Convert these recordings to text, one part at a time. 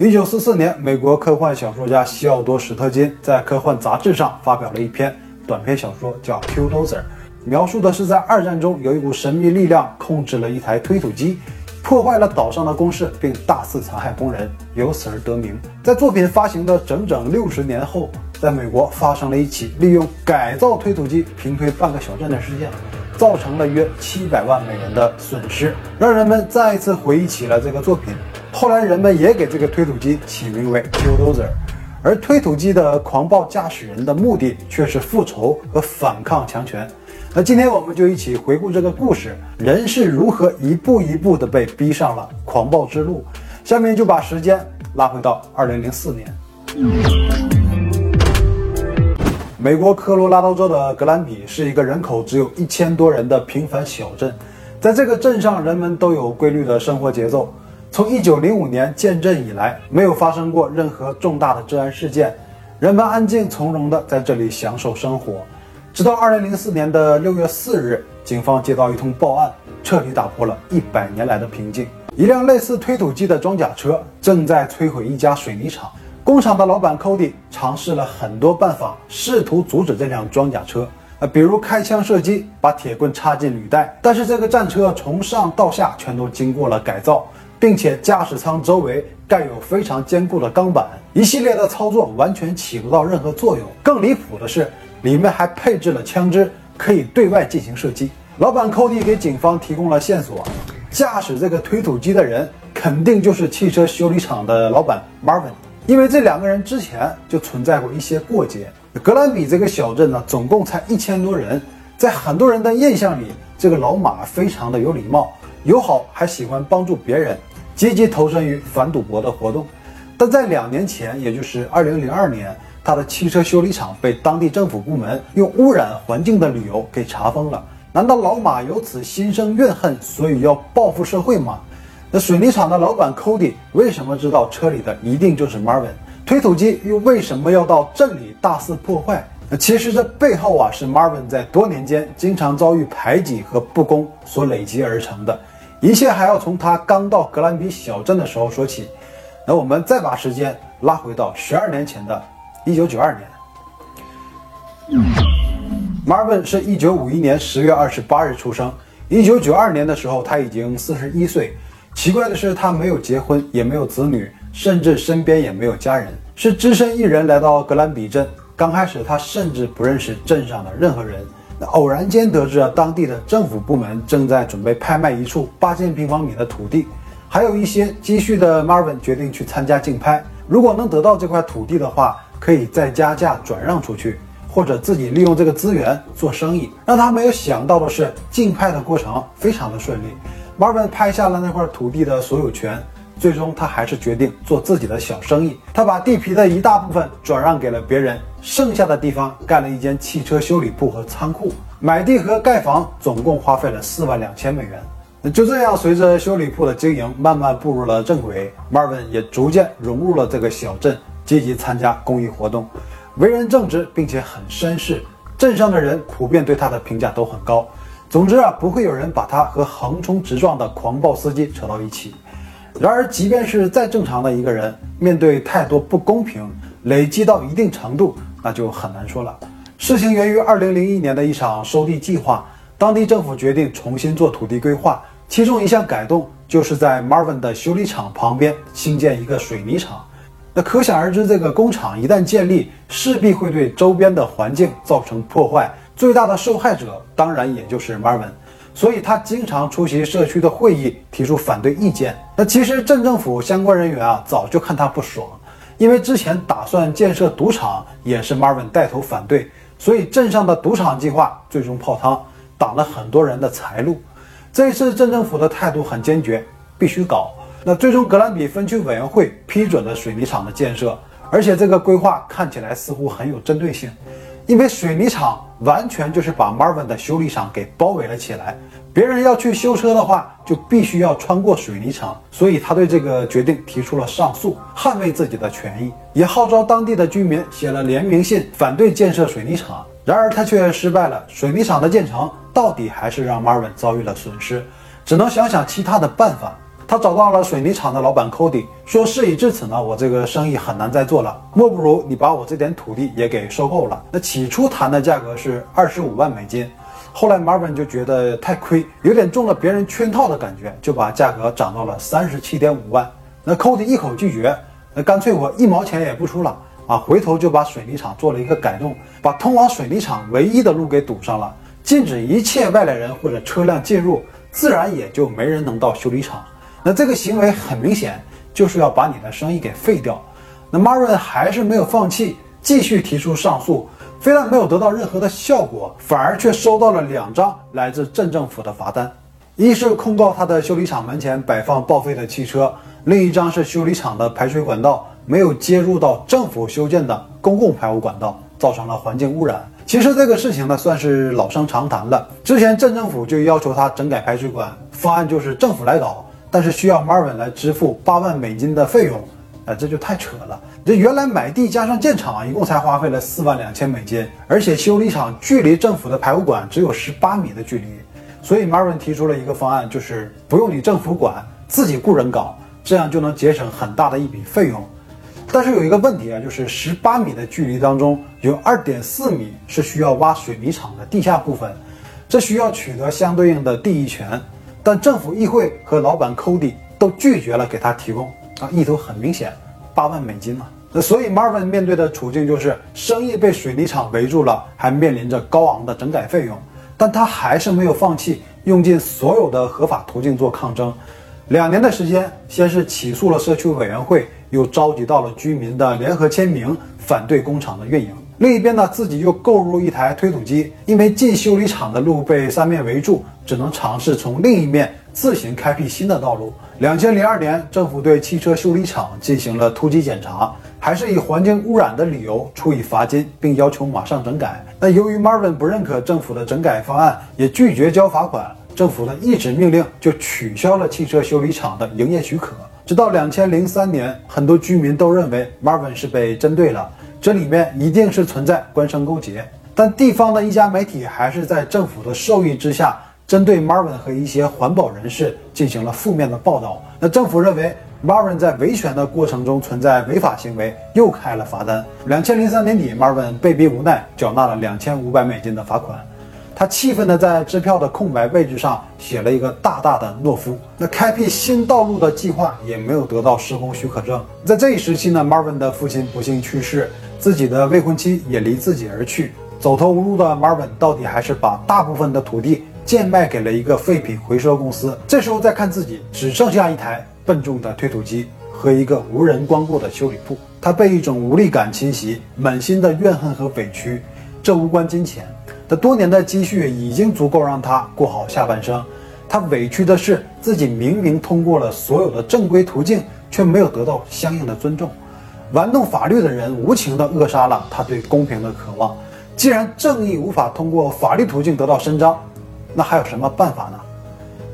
一九四四年，美国科幻小说家西奥多·史特金在科幻杂志上发表了一篇短篇小说，叫《Q-Dozer》，描述的是在二战中有一股神秘力量控制了一台推土机。破坏了岛上的工事，并大肆残害工人，由此而得名。在作品发行的整整六十年后，在美国发生了一起利用改造推土机平推半个小镇的事件，造成了约七百万美元的损失，让人们再一次回忆起了这个作品。后来，人们也给这个推土机起名为 Bulldozer，而推土机的狂暴驾驶人的目的却是复仇和反抗强权。那今天我们就一起回顾这个故事，人是如何一步一步的被逼上了狂暴之路。下面就把时间拉回到二零零四年，美国科罗拉多州的格兰比是一个人口只有一千多人的平凡小镇，在这个镇上，人们都有规律的生活节奏。从一九零五年建镇以来，没有发生过任何重大的治安事件，人们安静从容的在这里享受生活。直到二零零四年的六月四日，警方接到一通报案，彻底打破了一百年来的平静。一辆类似推土机的装甲车正在摧毁一家水泥厂。工厂的老板 Cody 尝试了很多办法，试图阻止这辆装甲车，呃，比如开枪射击，把铁棍插进履带。但是这个战车从上到下全都经过了改造，并且驾驶舱周围盖有非常坚固的钢板，一系列的操作完全起不到任何作用。更离谱的是。里面还配置了枪支，可以对外进行射击。老板 Cody 给警方提供了线索，驾驶这个推土机的人肯定就是汽车修理厂的老板 Marvin，因为这两个人之前就存在过一些过节。格兰比这个小镇呢，总共才一千多人，在很多人的印象里，这个老马非常的有礼貌、友好，还喜欢帮助别人，积极投身于反赌博的活动。但在两年前，也就是二零零二年。他的汽车修理厂被当地政府部门用污染环境的理由给查封了。难道老马由此心生怨恨，所以要报复社会吗？那水泥厂的老板 Cody 为什么知道车里的一定就是 Marvin？推土机又为什么要到镇里大肆破坏？那其实这背后啊，是 Marvin 在多年间经常遭遇排挤和不公所累积而成的。一切还要从他刚到格兰比小镇的时候说起。那我们再把时间拉回到十二年前的。一九九二年，Marvin 是一九五一年十月二十八日出生。一九九二年的时候，他已经四十一岁。奇怪的是，他没有结婚，也没有子女，甚至身边也没有家人，是只身一人来到格兰比镇。刚开始，他甚至不认识镇上的任何人。那偶然间得知啊，当地的政府部门正在准备拍卖一处八千平方米的土地，还有一些积蓄的 Marvin 决定去参加竞拍。如果能得到这块土地的话，可以再加价转让出去，或者自己利用这个资源做生意。让他没有想到的是，竞拍的过程非常的顺利。Marvin 拍下了那块土地的所有权，最终他还是决定做自己的小生意。他把地皮的一大部分转让给了别人，剩下的地方盖了一间汽车修理铺和仓库。买地和盖房总共花费了四万两千美元。就这样，随着修理铺的经营慢慢步入了正轨，Marvin 也逐渐融入了这个小镇。积极参加公益活动，为人正直，并且很绅士，镇上的人普遍对他的评价都很高。总之啊，不会有人把他和横冲直撞的狂暴司机扯到一起。然而，即便是再正常的一个人，面对太多不公平，累积到一定程度，那就很难说了。事情源于2001年的一场收地计划，当地政府决定重新做土地规划，其中一项改动就是在 Marvin 的修理厂旁边新建一个水泥厂。那可想而知，这个工厂一旦建立，势必会对周边的环境造成破坏。最大的受害者当然也就是 Marvin，所以他经常出席社区的会议，提出反对意见。那其实镇政府相关人员啊，早就看他不爽，因为之前打算建设赌场也是 Marvin 带头反对，所以镇上的赌场计划最终泡汤，挡了很多人的财路。这一次镇政府的态度很坚决，必须搞。那最终，格兰比分区委员会批准了水泥厂的建设，而且这个规划看起来似乎很有针对性，因为水泥厂完全就是把 Marvin 的修理厂给包围了起来，别人要去修车的话，就必须要穿过水泥厂，所以他对这个决定提出了上诉，捍卫自己的权益，也号召当地的居民写了联名信反对建设水泥厂。然而他却失败了，水泥厂的建成到底还是让 Marvin 遭遇了损失，只能想想其他的办法。他找到了水泥厂的老板 Cody，说事已至此呢，我这个生意很难再做了，莫不如你把我这点土地也给收购了。那起初谈的价格是二十五万美金，后来 Marvin 就觉得太亏，有点中了别人圈套的感觉，就把价格涨到了三十七点五万。那 Cody 一口拒绝，那干脆我一毛钱也不出了啊！回头就把水泥厂做了一个改动，把通往水泥厂唯一的路给堵上了，禁止一切外来人或者车辆进入，自然也就没人能到修理厂。那这个行为很明显就是要把你的生意给废掉。那 Marvin 还是没有放弃，继续提出上诉，非但没有得到任何的效果，反而却收到了两张来自镇政府的罚单，一是控告他的修理厂门前摆放报废的汽车，另一张是修理厂的排水管道没有接入到政府修建的公共排污管道，造成了环境污染。其实这个事情呢，算是老生常谈了。之前镇政府就要求他整改排水管，方案就是政府来搞。但是需要 Marvin 来支付八万美金的费用，啊，这就太扯了。这原来买地加上建厂，一共才花费了四万两千美金，而且修理厂距离政府的排污管只有十八米的距离，所以 Marvin 提出了一个方案，就是不用你政府管，自己雇人搞，这样就能节省很大的一笔费用。但是有一个问题啊，就是十八米的距离当中，有二点四米是需要挖水泥厂的地下部分，这需要取得相对应的地役权。但政府议会和老板 Cody 都拒绝了给他提供啊，意图很明显，八万美金嘛。那所以 Marvin 面对的处境就是生意被水泥厂围住了，还面临着高昂的整改费用。但他还是没有放弃，用尽所有的合法途径做抗争。两年的时间，先是起诉了社区委员会，又召集到了居民的联合签名，反对工厂的运营。另一边呢，自己又购入一台推土机，因为进修理厂的路被三面围住，只能尝试从另一面自行开辟新的道路。两千零二年，政府对汽车修理厂进行了突击检查，还是以环境污染的理由处以罚金，并要求马上整改。那由于 Marvin 不认可政府的整改方案，也拒绝交罚款，政府的一纸命令就取消了汽车修理厂的营业许可。直到两千零三年，很多居民都认为 Marvin 是被针对了。这里面一定是存在官商勾结，但地方的一家媒体还是在政府的授意之下，针对 Marvin 和一些环保人士进行了负面的报道。那政府认为 Marvin 在维权的过程中存在违法行为，又开了罚单。两千零三年底，Marvin 被逼无奈缴纳了两千五百美金的罚款。他气愤地在支票的空白位置上写了一个大大的诺夫。那开辟新道路的计划也没有得到施工许可证。在这一时期呢，Marvin 的父亲不幸去世，自己的未婚妻也离自己而去。走投无路的 Marvin 到底还是把大部分的土地贱卖给了一个废品回收公司。这时候再看自己，只剩下一台笨重的推土机和一个无人光顾的修理铺，他被一种无力感侵袭，满心的怨恨和委屈。这无关金钱。他多年的积蓄已经足够让他过好下半生，他委屈的是自己明明通过了所有的正规途径，却没有得到相应的尊重。玩弄法律的人无情地扼杀了他对公平的渴望。既然正义无法通过法律途径得到伸张，那还有什么办法呢？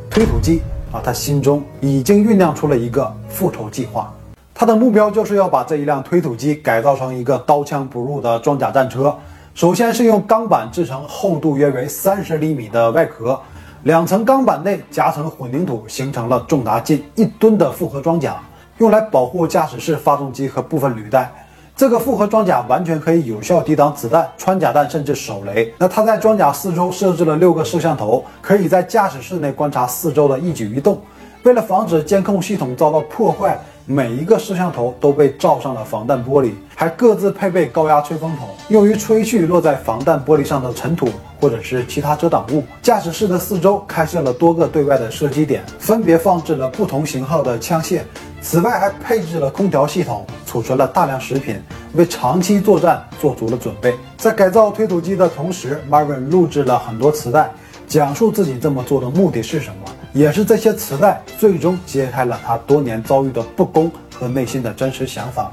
推土机啊，他心中已经酝酿出了一个复仇计划。他的目标就是要把这一辆推土机改造成一个刀枪不入的装甲战车。首先是用钢板制成厚度约为三十厘米的外壳，两层钢板内夹层混凝土，形成了重达近一吨的复合装甲，用来保护驾驶室发动机和部分履带。这个复合装甲完全可以有效抵挡子弹、穿甲弹甚至手雷。那它在装甲四周设置了六个摄像头，可以在驾驶室内观察四周的一举一动。为了防止监控系统遭到破坏。每一个摄像头都被罩上了防弹玻璃，还各自配备高压吹风筒，用于吹去落在防弹玻璃上的尘土或者是其他遮挡物。驾驶室的四周开设了多个对外的射击点，分别放置了不同型号的枪械。此外，还配置了空调系统，储存了大量食品，为长期作战做足了准备。在改造推土机的同时，Marvin 录制了很多磁带，讲述自己这么做的目的是什么。也是这些磁带最终揭开了他多年遭遇的不公和内心的真实想法。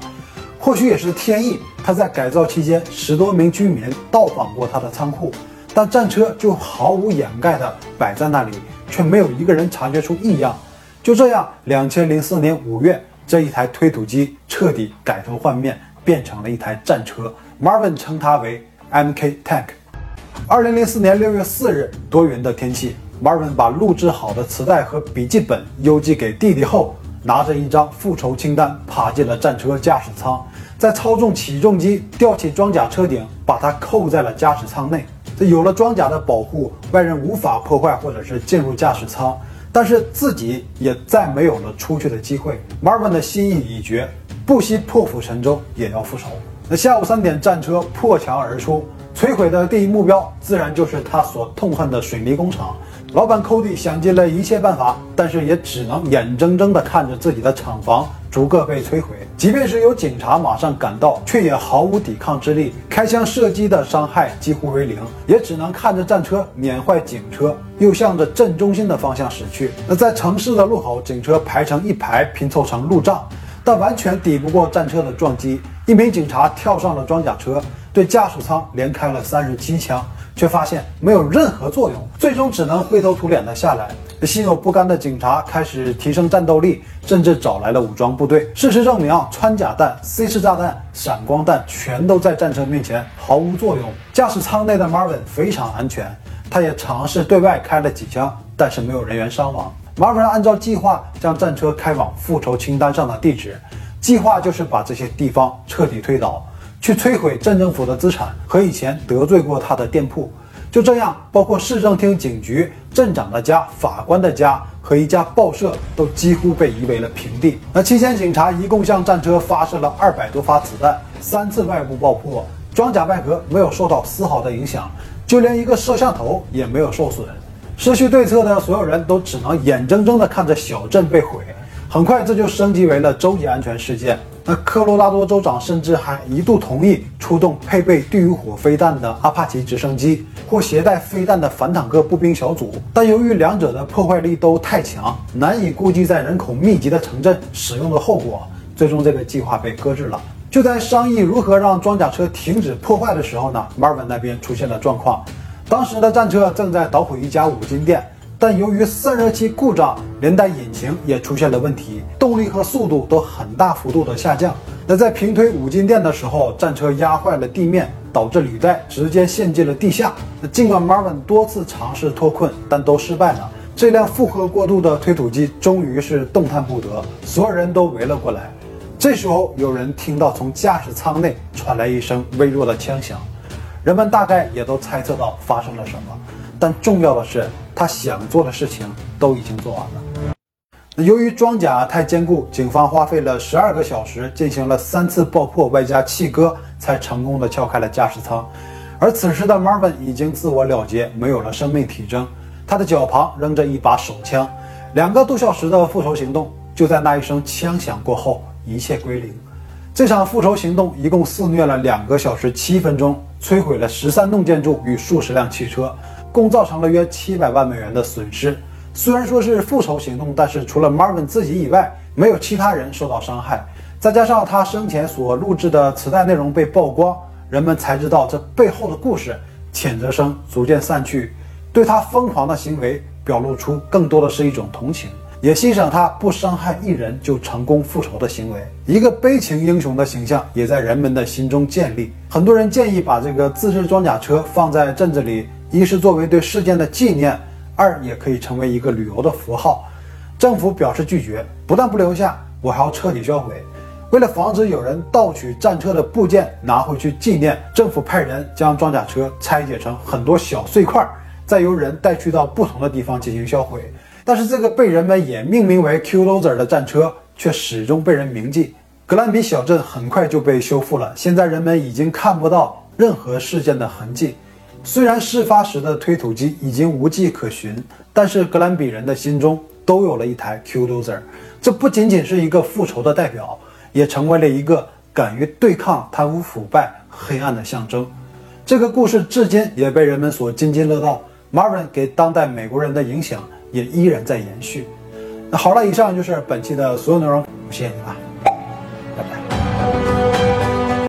或许也是天意，他在改造期间，十多名居民到访过他的仓库，但战车就毫无掩盖地摆在那里，却没有一个人察觉出异样。就这样，两千零四年五月，这一台推土机彻底改头换面，变成了一台战车。Marvin 称它为 MK Tank。二零零四年六月四日，多云的天气。，Marvin 把录制好的磁带和笔记本邮寄给弟弟后，拿着一张复仇清单爬进了战车驾驶舱，再操纵起重机吊起装甲车顶，把它扣在了驾驶舱内。这有了装甲的保护，外人无法破坏或者是进入驾驶舱，但是自己也再没有了出去的机会。Marvin 的心意已决，不惜破釜沉舟也要复仇。那下午三点，战车破墙而出。摧毁的第一目标自然就是他所痛恨的水泥工厂。老板 Cody 想尽了一切办法，但是也只能眼睁睁地看着自己的厂房逐个被摧毁。即便是有警察马上赶到，却也毫无抵抗之力。开枪射击的伤害几乎为零，也只能看着战车碾坏警车，又向着镇中心的方向驶去。那在城市的路口，警车排成一排，拼凑成路障，但完全抵不过战车的撞击。一名警察跳上了装甲车。对驾驶舱连开了三十七枪，却发现没有任何作用，最终只能灰头土脸的下来。心有不甘的警察开始提升战斗力，甚至找来了武装部队。事实证明，穿甲弹、C 式炸弹、闪光弹全都在战车面前毫无作用。驾驶舱内的 Marvin 非常安全，他也尝试对外开了几枪，但是没有人员伤亡。Marvin 按照计划将战车开往复仇清单上的地址，计划就是把这些地方彻底推倒。去摧毁镇政府的资产和以前得罪过他的店铺，就这样，包括市政厅、警局、镇长的家、法官的家和一家报社都几乎被夷为了平地。那期间，警察一共向战车发射了二百多发子弹，三次外部爆破，装甲外壳没有受到丝毫的影响，就连一个摄像头也没有受损。失去对策的所有人都只能眼睁睁地看着小镇被毁。很快，这就升级为了州级安全事件。那科罗拉多州长甚至还一度同意出动配备地狱火飞弹的阿帕奇直升机或携带飞弹的反坦克步兵小组，但由于两者的破坏力都太强，难以估计在人口密集的城镇使用的后果。最终，这个计划被搁置了。就在商议如何让装甲车停止破坏的时候呢，Marvin 那边出现了状况。当时的战车正在捣毁一家五金店。但由于散热器故障，连带引擎也出现了问题，动力和速度都很大幅度的下降。那在平推五金店的时候，战车压坏了地面，导致履带直接陷进了地下。那尽管 Marvin 多次尝试脱困，但都失败了。这辆负荷过度的推土机终于是动弹不得，所有人都围了过来。这时候，有人听到从驾驶舱内传来一声微弱的枪响，人们大概也都猜测到发生了什么。但重要的是。他想做的事情都已经做完了。由于装甲太坚固，警方花费了十二个小时，进行了三次爆破，外加气割，才成功的撬开了驾驶舱。而此时的 Marvin 已经自我了结，没有了生命体征，他的脚旁扔着一把手枪。两个多小时的复仇行动，就在那一声枪响过后，一切归零。这场复仇行动一共肆虐了两个小时七分钟，摧毁了十三栋建筑与数十辆汽车。共造成了约七百万美元的损失。虽然说是复仇行动，但是除了 Marvin 自己以外，没有其他人受到伤害。再加上他生前所录制的磁带内容被曝光，人们才知道这背后的故事。谴责声逐渐散去，对他疯狂的行为表露出更多的是一种同情，也欣赏他不伤害一人就成功复仇的行为。一个悲情英雄的形象也在人们的心中建立。很多人建议把这个自制装甲车放在镇子里。一是作为对事件的纪念，二也可以成为一个旅游的符号。政府表示拒绝，不但不留下，我还要彻底销毁。为了防止有人盗取战车的部件拿回去纪念，政府派人将装甲车拆解成很多小碎块，再由人带去到不同的地方进行销毁。但是这个被人们也命名为 Q Loser 的战车，却始终被人铭记。格兰比小镇很快就被修复了，现在人们已经看不到任何事件的痕迹。虽然事发时的推土机已经无迹可寻，但是格兰比人的心中都有了一台 Q Dozer。这不仅仅是一个复仇的代表，也成为了一个敢于对抗贪污腐败、黑暗的象征。这个故事至今也被人们所津津乐道。Marvin 给当代美国人的影响也依然在延续。那好了，以上就是本期的所有内容，谢谢你了。